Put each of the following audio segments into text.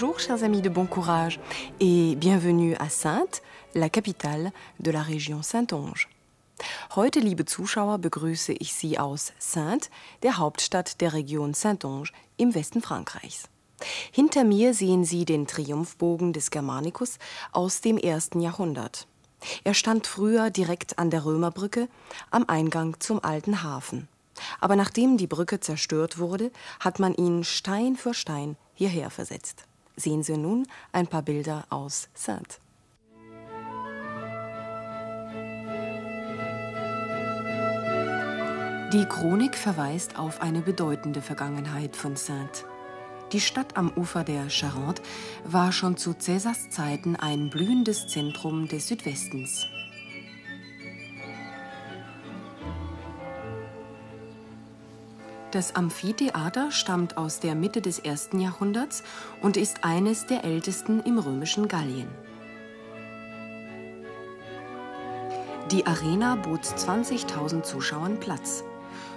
Bonjour chers amis de bon courage et bienvenue à Sainte, la capitale de la Region Saintonge. Heute, liebe Zuschauer, begrüße ich Sie aus Sainte, der Hauptstadt der Region Saintonge im Westen Frankreichs. Hinter mir sehen Sie den Triumphbogen des Germanicus aus dem ersten Jahrhundert. Er stand früher direkt an der Römerbrücke am Eingang zum alten Hafen. Aber nachdem die Brücke zerstört wurde, hat man ihn Stein für Stein hierher versetzt. Sehen Sie nun ein paar Bilder aus Sainte. Die Chronik verweist auf eine bedeutende Vergangenheit von Sainte. Die Stadt am Ufer der Charente war schon zu Cäsars Zeiten ein blühendes Zentrum des Südwestens. Das Amphitheater stammt aus der Mitte des ersten Jahrhunderts und ist eines der ältesten im römischen Gallien. Die Arena bot 20.000 Zuschauern Platz.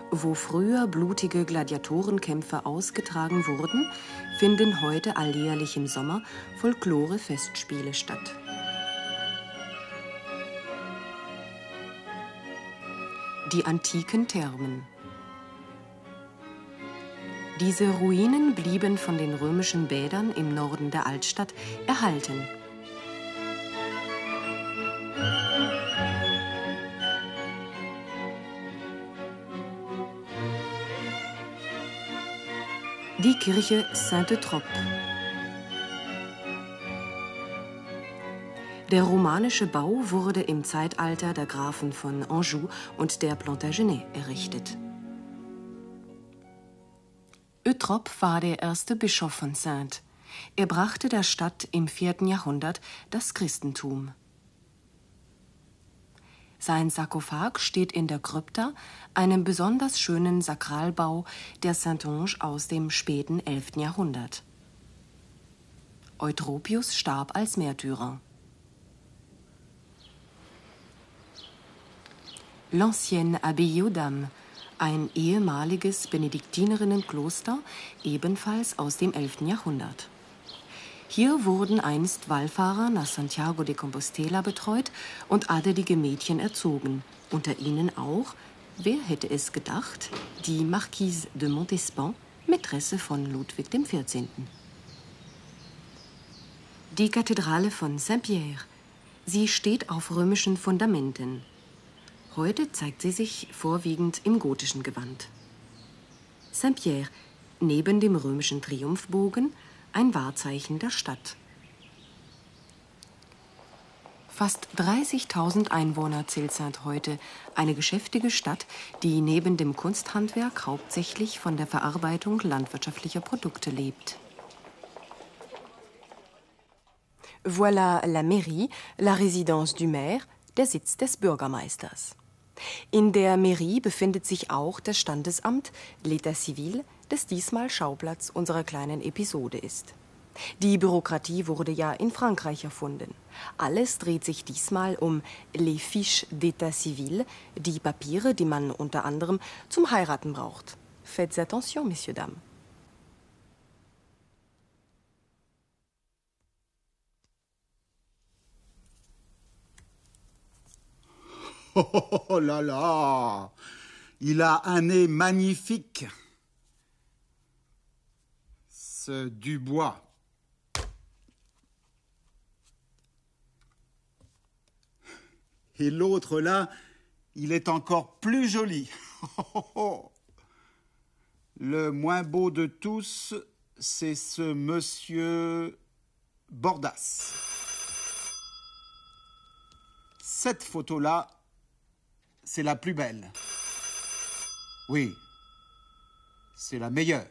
Wo früher blutige Gladiatorenkämpfe ausgetragen wurden, finden heute alljährlich im Sommer Folklore-Festspiele statt. Die antiken Thermen. Diese Ruinen blieben von den römischen Bädern im Norden der Altstadt erhalten. Die Kirche Sainte-Trope. Der romanische Bau wurde im Zeitalter der Grafen von Anjou und der Plantagenet errichtet. Eutrop war der erste Bischof von Sainte. Er brachte der Stadt im vierten Jahrhundert das Christentum. Sein Sarkophag steht in der Krypta, einem besonders schönen Sakralbau der Saintonge aus dem späten 11. Jahrhundert. Eutropius starb als Märtyrer. L'ancienne Abbaye aux Dames, ein ehemaliges Benediktinerinnenkloster, ebenfalls aus dem 11. Jahrhundert. Hier wurden einst Wallfahrer nach Santiago de Compostela betreut und adelige Mädchen erzogen, unter ihnen auch, wer hätte es gedacht, die Marquise de Montespan, Mätresse von Ludwig XIV. Die Kathedrale von Saint-Pierre. Sie steht auf römischen Fundamenten. Heute zeigt sie sich vorwiegend im gotischen Gewand. Saint-Pierre, neben dem römischen Triumphbogen, ein Wahrzeichen der Stadt. Fast 30.000 Einwohner zählt Saint heute, eine geschäftige Stadt, die neben dem Kunsthandwerk hauptsächlich von der Verarbeitung landwirtschaftlicher Produkte lebt. Voilà la mairie, la résidence du maire, der Sitz des Bürgermeisters. In der Mairie befindet sich auch das Standesamt, l'État civil, das diesmal Schauplatz unserer kleinen Episode ist. Die Bürokratie wurde ja in Frankreich erfunden. Alles dreht sich diesmal um les fiches d'état civil, die Papiere, die man unter anderem zum Heiraten braucht. Faites attention, messieurs, dames. Oh là là Il a un nez magnifique. Ce Dubois. Et l'autre là, il est encore plus joli. Le moins beau de tous, c'est ce monsieur Bordas. Cette photo-là, c'est la plus belle. Oui, c'est la meilleure.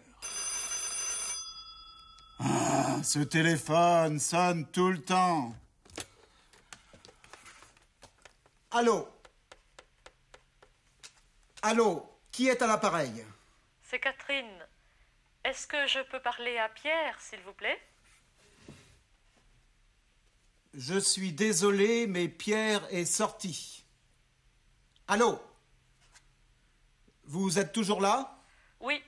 Ah, ce téléphone sonne tout le temps. Allô? Allô? Qui est à l'appareil? C'est Catherine. Est-ce que je peux parler à Pierre, s'il vous plaît? Je suis désolé, mais Pierre est sorti. Allô? Vous êtes toujours là? Oui,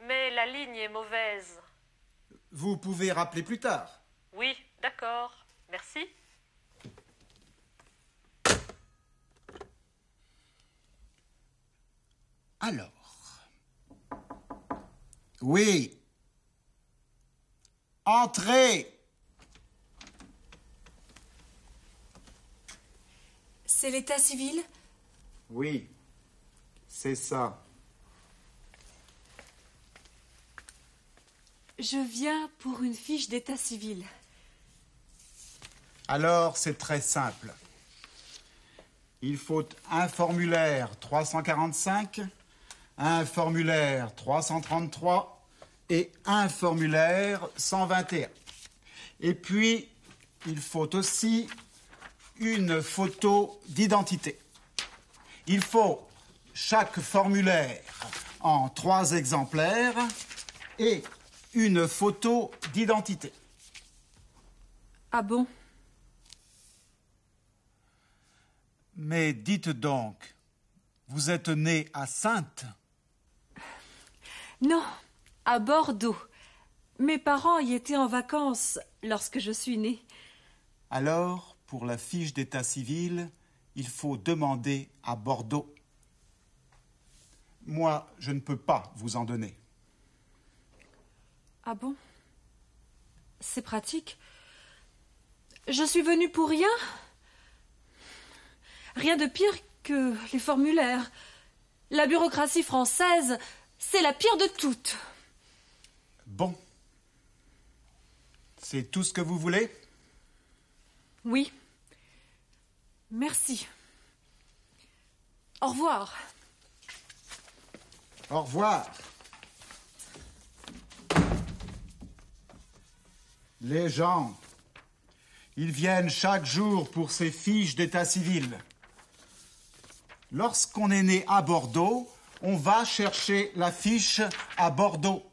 mais la ligne est mauvaise. Vous pouvez rappeler plus tard. Oui, d'accord. Merci. Alors. Oui. Entrez. C'est l'état civil? Oui. C'est ça. Je viens pour une fiche d'état civil. Alors, c'est très simple. Il faut un formulaire 345, un formulaire 333 et un formulaire 121. Et puis, il faut aussi une photo d'identité. Il faut chaque formulaire en trois exemplaires et une photo d'identité. Ah bon? Mais dites donc, vous êtes né à Sainte? Non, à Bordeaux. Mes parents y étaient en vacances lorsque je suis née. Alors, pour la fiche d'état civil, il faut demander à Bordeaux. Moi, je ne peux pas vous en donner. Ah bon? C'est pratique? Je suis venue pour rien? Rien de pire que les formulaires. La bureaucratie française, c'est la pire de toutes. Bon. C'est tout ce que vous voulez? Oui. Merci. Au revoir. Au revoir. Les gens, ils viennent chaque jour pour ces fiches d'état civil. Lorsqu'on est né à Bordeaux, on va chercher la fiche à Bordeaux.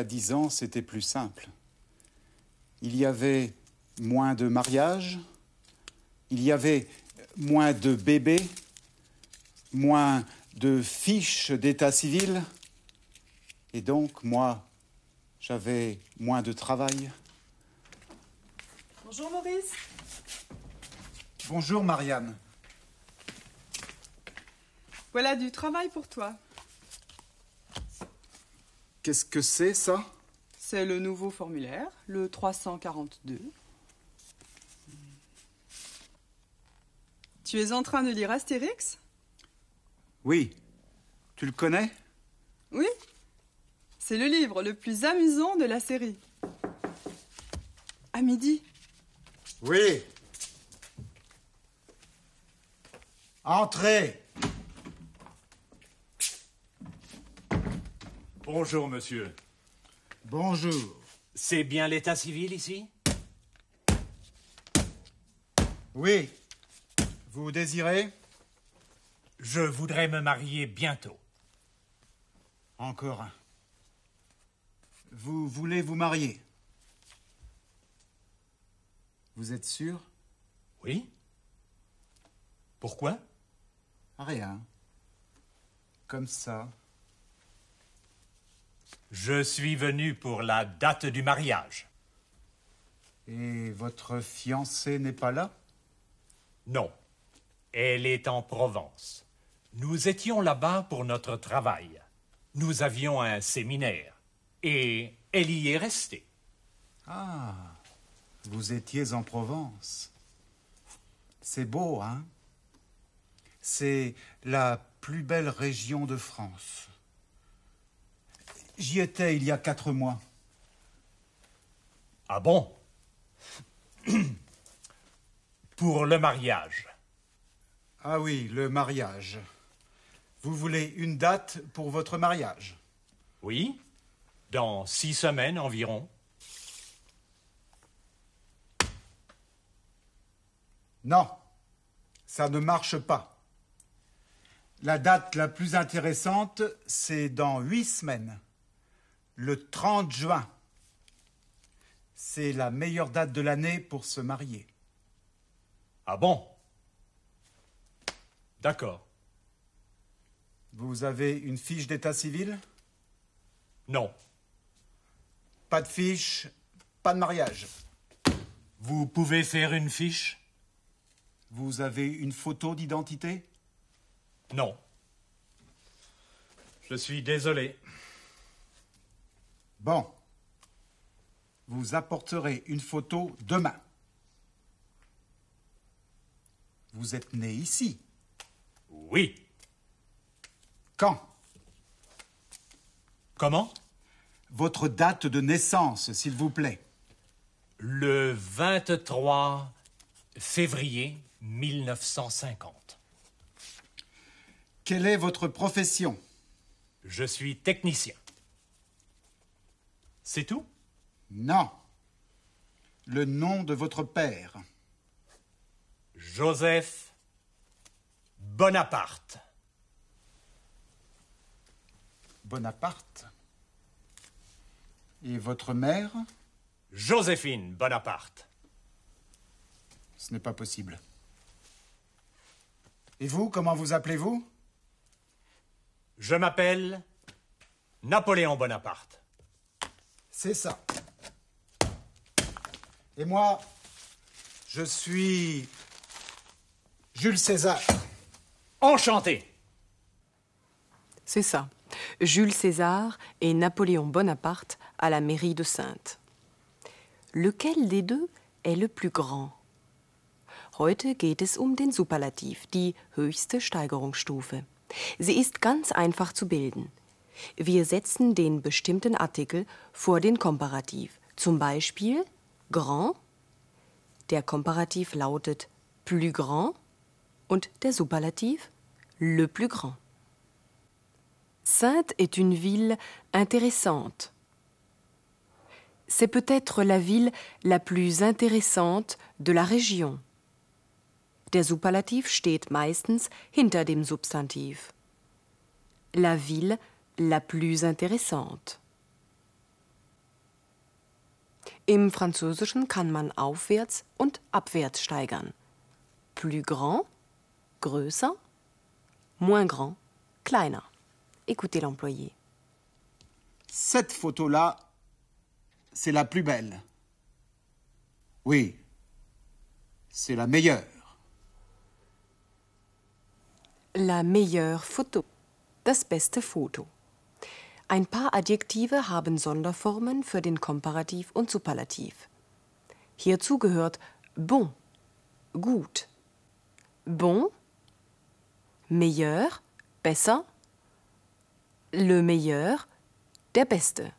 A dix ans, c'était plus simple. Il y avait moins de mariages, il y avait moins de bébés, moins de fiches d'état civil, et donc moi, j'avais moins de travail. Bonjour Maurice. Bonjour Marianne. Voilà du travail pour toi. Qu'est-ce que c'est ça? C'est le nouveau formulaire, le 342. Tu es en train de lire Astérix? Oui. Tu le connais? Oui. C'est le livre le plus amusant de la série. À midi. Oui. Entrez. Bonjour, monsieur. Bonjour. C'est bien l'état civil ici? Oui. Vous désirez? Je voudrais me marier bientôt. Encore un. Vous voulez vous marier? Vous êtes sûr? Oui Pourquoi? Rien. Comme ça. Je suis venu pour la date du mariage. Et votre fiancée n'est pas là? Non. Elle est en Provence. Nous étions là-bas pour notre travail. Nous avions un séminaire. Et elle y est restée. Ah, vous étiez en Provence. C'est beau, hein? C'est la plus belle région de France. J'y étais il y a quatre mois. Ah bon? Pour le mariage. Ah oui, le mariage. Vous voulez une date pour votre mariage? Oui Dans six semaines environ. Non, ça ne marche pas. La date la plus intéressante, c'est dans huit semaines, le 30 juin. C'est la meilleure date de l'année pour se marier. Ah bon? D'accord. Vous avez une fiche d'état civil? Non. Pas de fiche, pas de mariage. Vous pouvez faire une fiche? Vous avez une photo d'identité? Non. Je suis désolé. Bon. Vous apporterez une photo demain. Vous êtes né ici. Oui. Quand? Comment? Votre date de naissance, s'il vous plaît. Le 23 février 1950. Quelle est votre profession? Je suis technicien. C'est tout? Non. Le nom de votre père. Joseph Bonaparte. Bonaparte. Et votre mère? Joséphine Bonaparte. Ce n'est pas possible. Et vous, comment vous appelez-vous? Je m'appelle Napoléon Bonaparte. C'est ça. Et moi, je suis Jules César. Enchanté. C'est ça. Jules César et Napoléon Bonaparte à la mairie de Saintes. Lequel des deux est le plus grand? Heute geht es um den Superlativ, die höchste Steigerungsstufe. Sie ist ganz einfach zu bilden. Wir setzen den bestimmten Artikel vor den Komparativ. Zum Beispiel grand. Der Komparativ lautet plus grand und der Superlativ le plus grand. Sainte est une ville intéressante. C'est peut-être la ville la plus intéressante de la région. Der Superlativ steht meistens hinter dem Substantiv. La ville la plus intéressante. Im Französischen kann man aufwärts und abwärts steigern. Plus grand, größer, moins grand, kleiner. Écoutez l'employé. Cette photo-là, c'est la plus belle. Oui, c'est la meilleure. La meilleure Foto. Das beste Foto. Ein paar Adjektive haben Sonderformen für den Komparativ und Superlativ. Hierzu gehört bon, gut, bon, meilleur, besser, le meilleur, der Beste.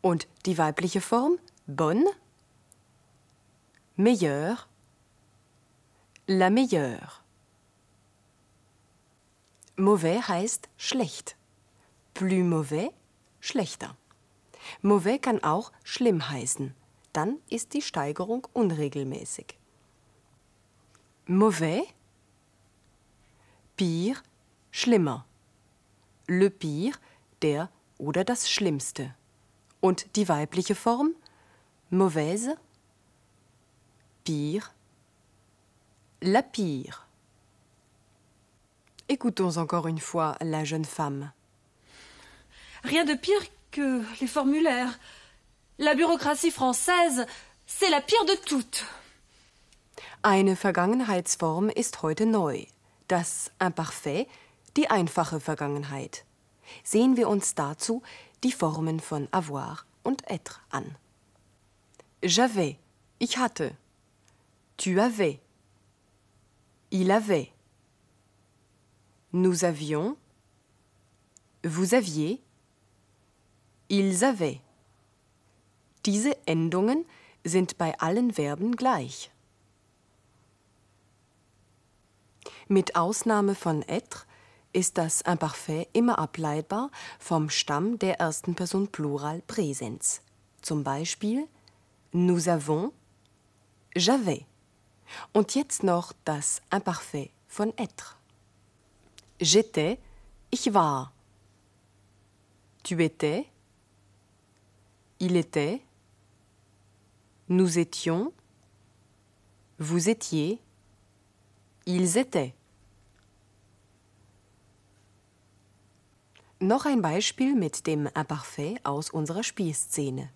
Und die weibliche Form bonne, meilleur, la meilleure. Mauvais heißt schlecht. Plus mauvais, schlechter. Mauvais kann auch schlimm heißen. Dann ist die Steigerung unregelmäßig. Mauvais, pire, schlimmer. Le pire, der oder das Schlimmste. Und die weibliche Form mauvaise, pire, la pire. Écoutons encore une fois la jeune femme. Rien de pire que les formulaires. La bureaucratie française, c'est la pire de toutes. Eine Vergangenheitsform ist heute neu. Das Imparfait, die einfache Vergangenheit. Sehen wir uns dazu die Formen von avoir und être an. J'avais, ich hatte. Tu avais. Il avait. Nous avions. Vous aviez. Ils avaient. Diese Endungen sind bei allen Verben gleich. Mit Ausnahme von être ist das Imparfait immer ableitbar vom Stamm der ersten Person Plural Präsens. Zum Beispiel nous avons, j'avais. Und jetzt noch das Imparfait von être. J'étais, ich war. Tu étais, il était, nous étions, vous étiez, ils étaient. Noch ein Beispiel mit dem Imparfait aus unserer Spielszene.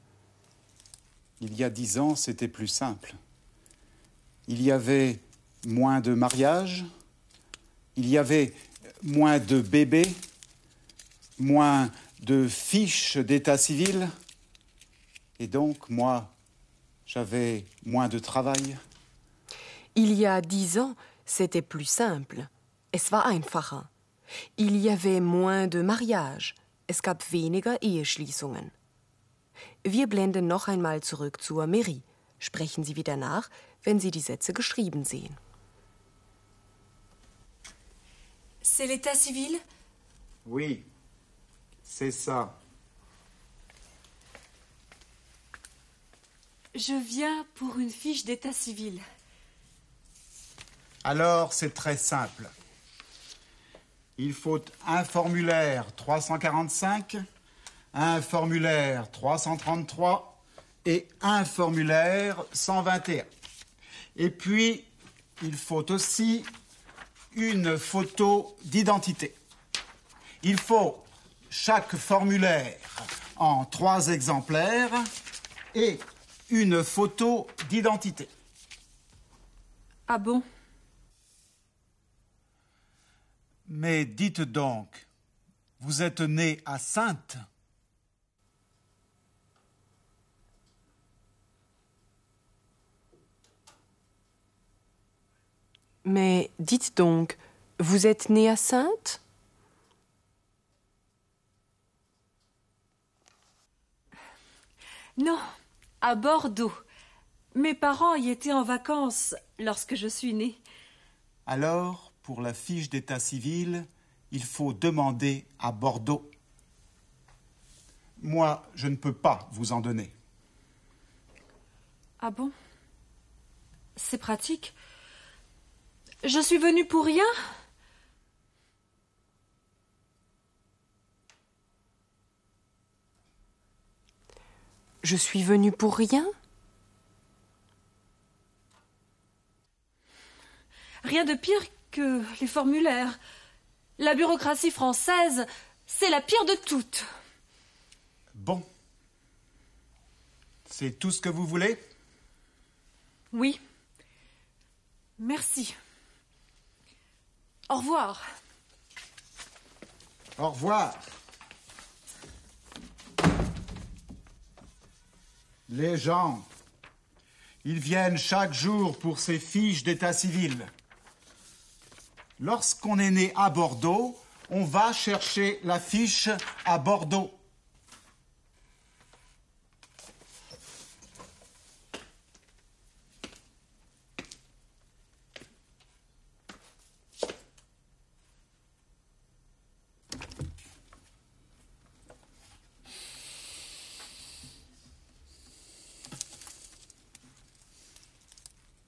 Il y a dix ans, c'était plus simple. Il y avait moins de mariages, il y avait moins de bébés, moins de fiches d'état civil, et donc moi, j'avais moins de travail. Il y a dix ans, c'était plus simple. Es war einfacher. Il y avait moins de mariages. Es gab weniger Eheschließungen. Wir blenden noch einmal zurück zur Mairie. Sprechen Sie wieder nach, wenn Sie die Sätze geschrieben sehen. C'est l'état civil? Oui, c'est ça. Je viens pour une fiche d'état civil. Alors, c'est très simple. Il faut un formulaire 345, un formulaire 333 et un formulaire 121. Et puis, il faut aussi une photo d'identité. Il faut chaque formulaire en trois exemplaires et une photo d'identité. Ah bon? Mais dites donc, vous êtes né à Sainte? Mais dites donc, vous êtes né à Sainte? Non, à Bordeaux. Mes parents y étaient en vacances lorsque je suis née. Alors, pour la fiche d'état civil, il faut demander à Bordeaux. Moi, je ne peux pas vous en donner. Ah bon? C'est pratique. Je suis venue pour rien? Je suis venue pour rien Rien de pire que les formulaires. La bureaucratie française, c'est la pire de toutes. Bon. C'est tout ce que vous voulez? Oui. Merci. Au revoir. Au revoir. Les gens, ils viennent chaque jour pour ces fiches d'état civil. Lorsqu'on est né à Bordeaux, on va chercher la fiche à Bordeaux.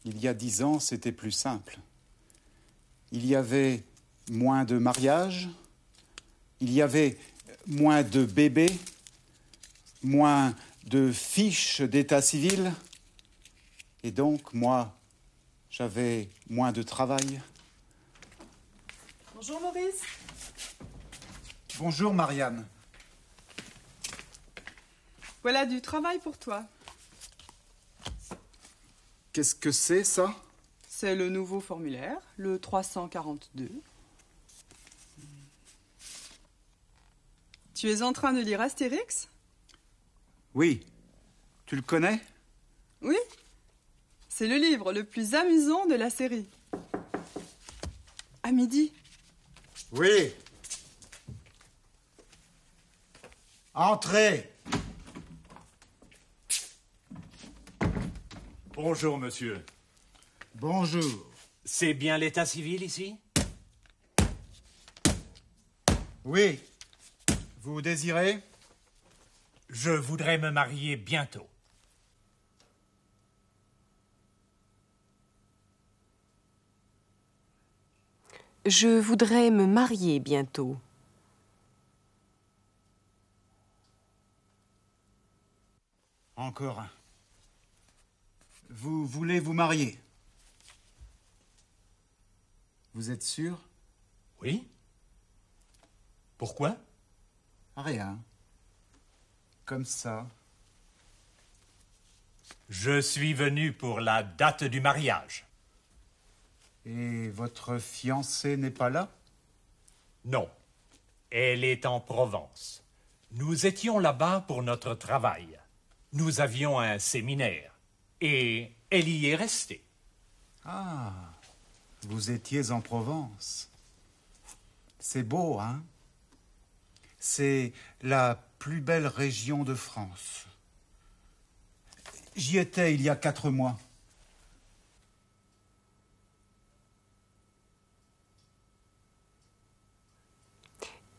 Il y a dix ans, c'était plus simple. Il y avait moins de mariages, il y avait moins de bébés, moins de fiches d'état civil, et donc moi, j'avais moins de travail. Bonjour Maurice. Bonjour Marianne. Voilà du travail pour toi. Qu'est-ce que c'est ça? C'est le nouveau formulaire, le 342. Tu es en train de lire Astérix? Oui. Tu le connais? Oui. C'est le livre le plus amusant de la série. À midi. Oui. Entrez. Bonjour, monsieur. Bonjour. C'est bien l'état civil ici? Oui. Vous désirez? Je voudrais me marier bientôt. Je voudrais me marier bientôt. Encore un. Vous voulez vous marier? Vous êtes sûr? Oui Pourquoi? Rien. Comme ça. Je suis venu pour la date du mariage. Et votre fiancée n'est pas là? Non. Elle est en Provence. Nous étions là-bas pour notre travail. Nous avions un séminaire. Et elle y est restée. Ah, vous étiez en Provence. C'est beau, hein? C'est la plus belle région de France. J'y étais il y a quatre mois.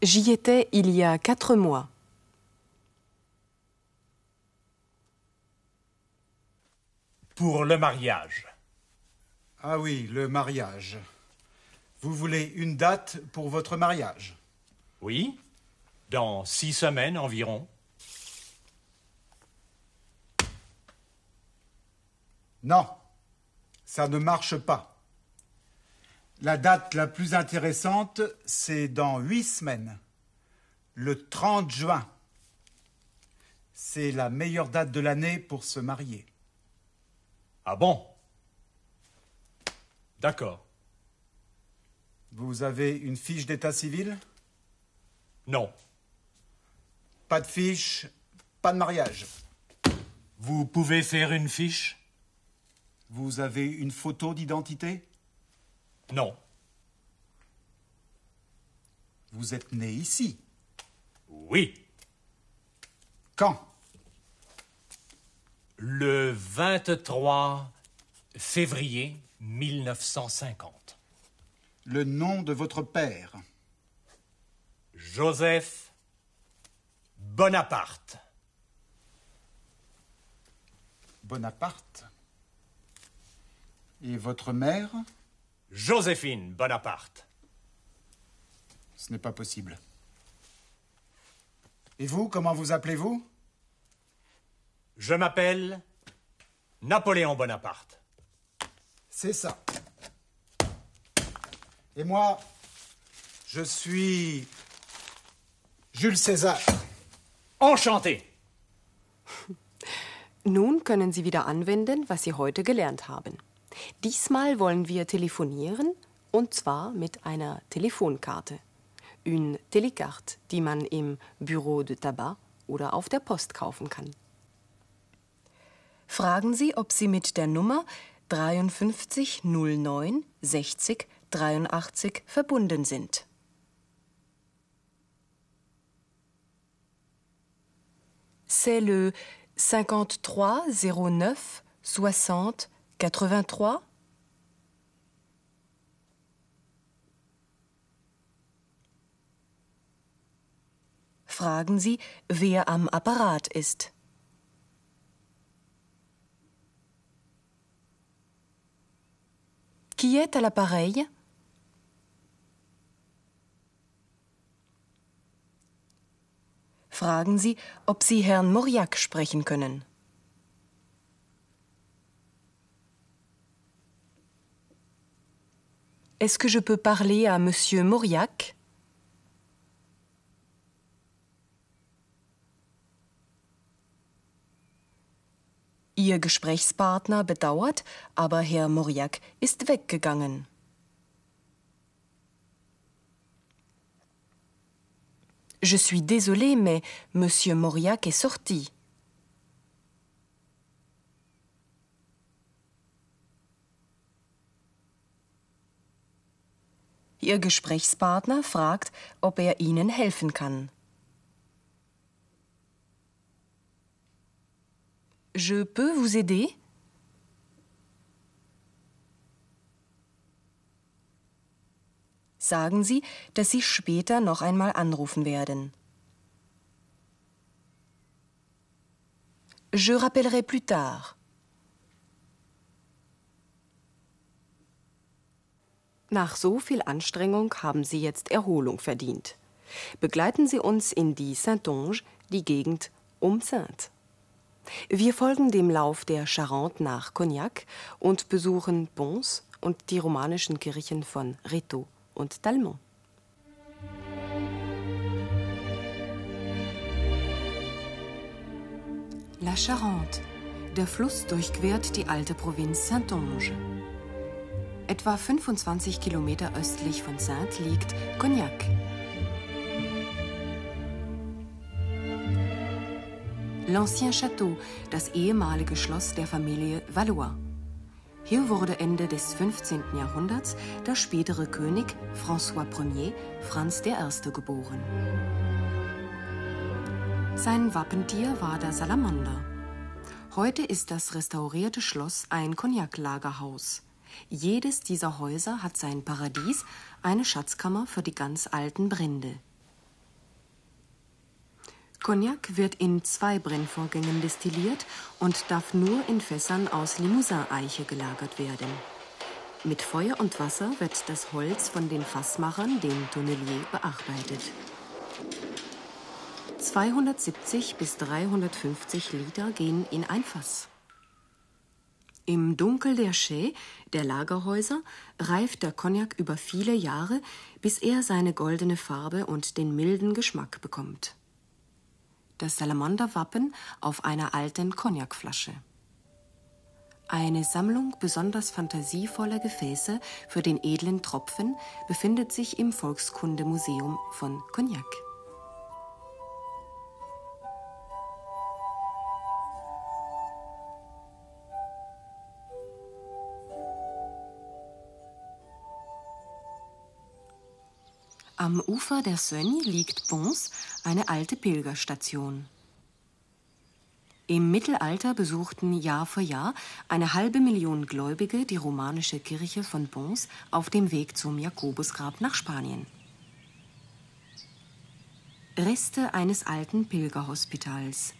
J'y étais il y a quatre mois. Pour le mariage. Ah oui, le mariage. Vous voulez une date pour votre mariage? Oui Dans six semaines environ. Non, ça ne marche pas. La date la plus intéressante, c'est dans huit semaines, le 30 juin. C'est la meilleure date de l'année pour se marier. Ah bon? D'accord. Vous avez une fiche d'état civil? Non. Pas de fiche, pas de mariage. Vous pouvez faire une fiche? Vous avez une photo d'identité? Non. Vous êtes né ici? Oui. Quand? Le 23 février 1950. Le nom de votre père Joseph Bonaparte. Bonaparte. Et votre mère Joséphine Bonaparte. Ce n'est pas possible. Et vous, comment vous appelez-vous? Je m'appelle Napoléon Bonaparte. C'est ça. Et moi, je suis Jules César. Enchanté. Nun können Sie wieder anwenden, was Sie heute gelernt haben. Diesmal wollen wir telefonieren und zwar mit einer Telefonkarte. Une télécarte, die man im Bureau de Tabac oder auf der Post kaufen kann. Fragen Sie, ob Sie mit der Nummer 53 09 60 83 verbunden sind. C'est le 53 09 60 83 Fragen Sie, wer am Apparat ist. Qui est à l'appareil Fragen Sie, ob Sie Herrn Mauriac sprechen können. Est-ce que je peux parler à Monsieur Mauriac Ihr Gesprächspartner bedauert, aber Herr Mauriac ist weggegangen. Je suis désolé, mais Monsieur Mauriac est sorti. Ihr Gesprächspartner fragt, ob er Ihnen helfen kann. Je peux vous aider Sagen Sie, dass Sie später noch einmal anrufen werden. Je rappellerai plus tard. Nach so viel Anstrengung haben Sie jetzt Erholung verdient. Begleiten Sie uns in die Saintonge, die Gegend um Saint. Wir folgen dem Lauf der Charente nach Cognac und besuchen Pons und die romanischen Kirchen von Rétaux und Talmont. La Charente. Der Fluss durchquert die alte Provinz Saintonge. Etwa 25 Kilometer östlich von Saint liegt Cognac. L'Ancien Château, das ehemalige Schloss der Familie Valois. Hier wurde Ende des 15. Jahrhunderts der spätere König François Ier, Franz I. geboren. Sein Wappentier war der Salamander. Heute ist das restaurierte Schloss ein Cognac-Lagerhaus. Jedes dieser Häuser hat sein Paradies, eine Schatzkammer für die ganz alten Brände. Cognac wird in zwei Brennvorgängen destilliert und darf nur in Fässern aus Limousin-Eiche gelagert werden. Mit Feuer und Wasser wird das Holz von den Fassmachern, dem Tonnelier, bearbeitet. 270 bis 350 Liter gehen in ein Fass. Im Dunkel der Chais, der Lagerhäuser, reift der Cognac über viele Jahre, bis er seine goldene Farbe und den milden Geschmack bekommt das Salamanderwappen auf einer alten Cognacflasche. Eine Sammlung besonders fantasievoller Gefäße für den edlen Tropfen befindet sich im Volkskundemuseum von Cognac. Am Ufer der Sögne liegt Bons, eine alte Pilgerstation. Im Mittelalter besuchten Jahr für Jahr eine halbe Million Gläubige die romanische Kirche von Bons auf dem Weg zum Jakobusgrab nach Spanien. Reste eines alten Pilgerhospitals.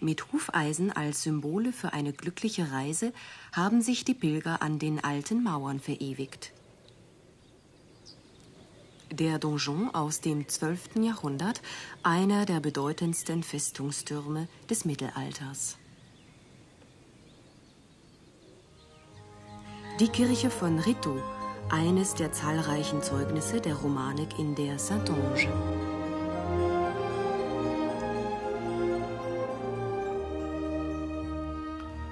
Mit Hufeisen als Symbole für eine glückliche Reise haben sich die Pilger an den alten Mauern verewigt der Donjon aus dem 12. Jahrhundert, einer der bedeutendsten Festungstürme des Mittelalters. Die Kirche von Rito, eines der zahlreichen Zeugnisse der Romanik in der Saintonge.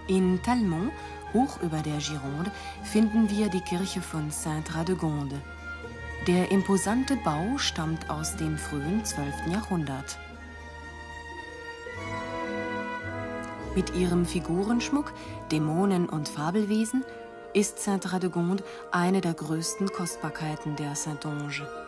In Talmont, hoch über der Gironde, finden wir die Kirche von Saint-Radegonde, der imposante Bau stammt aus dem frühen 12. Jahrhundert. Mit ihrem Figurenschmuck, Dämonen und Fabelwesen ist Saint-Radegonde eine der größten Kostbarkeiten der Saintonge.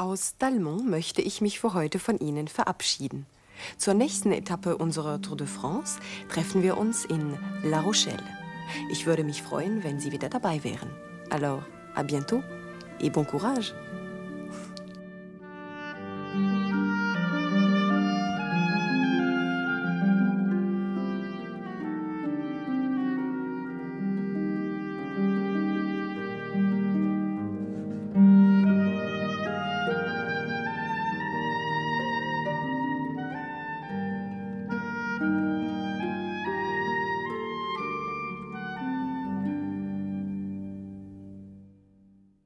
Aus Dalmont möchte ich mich für heute von Ihnen verabschieden. Zur nächsten Etappe unserer Tour de France treffen wir uns in La Rochelle. Ich würde mich freuen, wenn Sie wieder dabei wären. Alors, à bientôt et bon courage!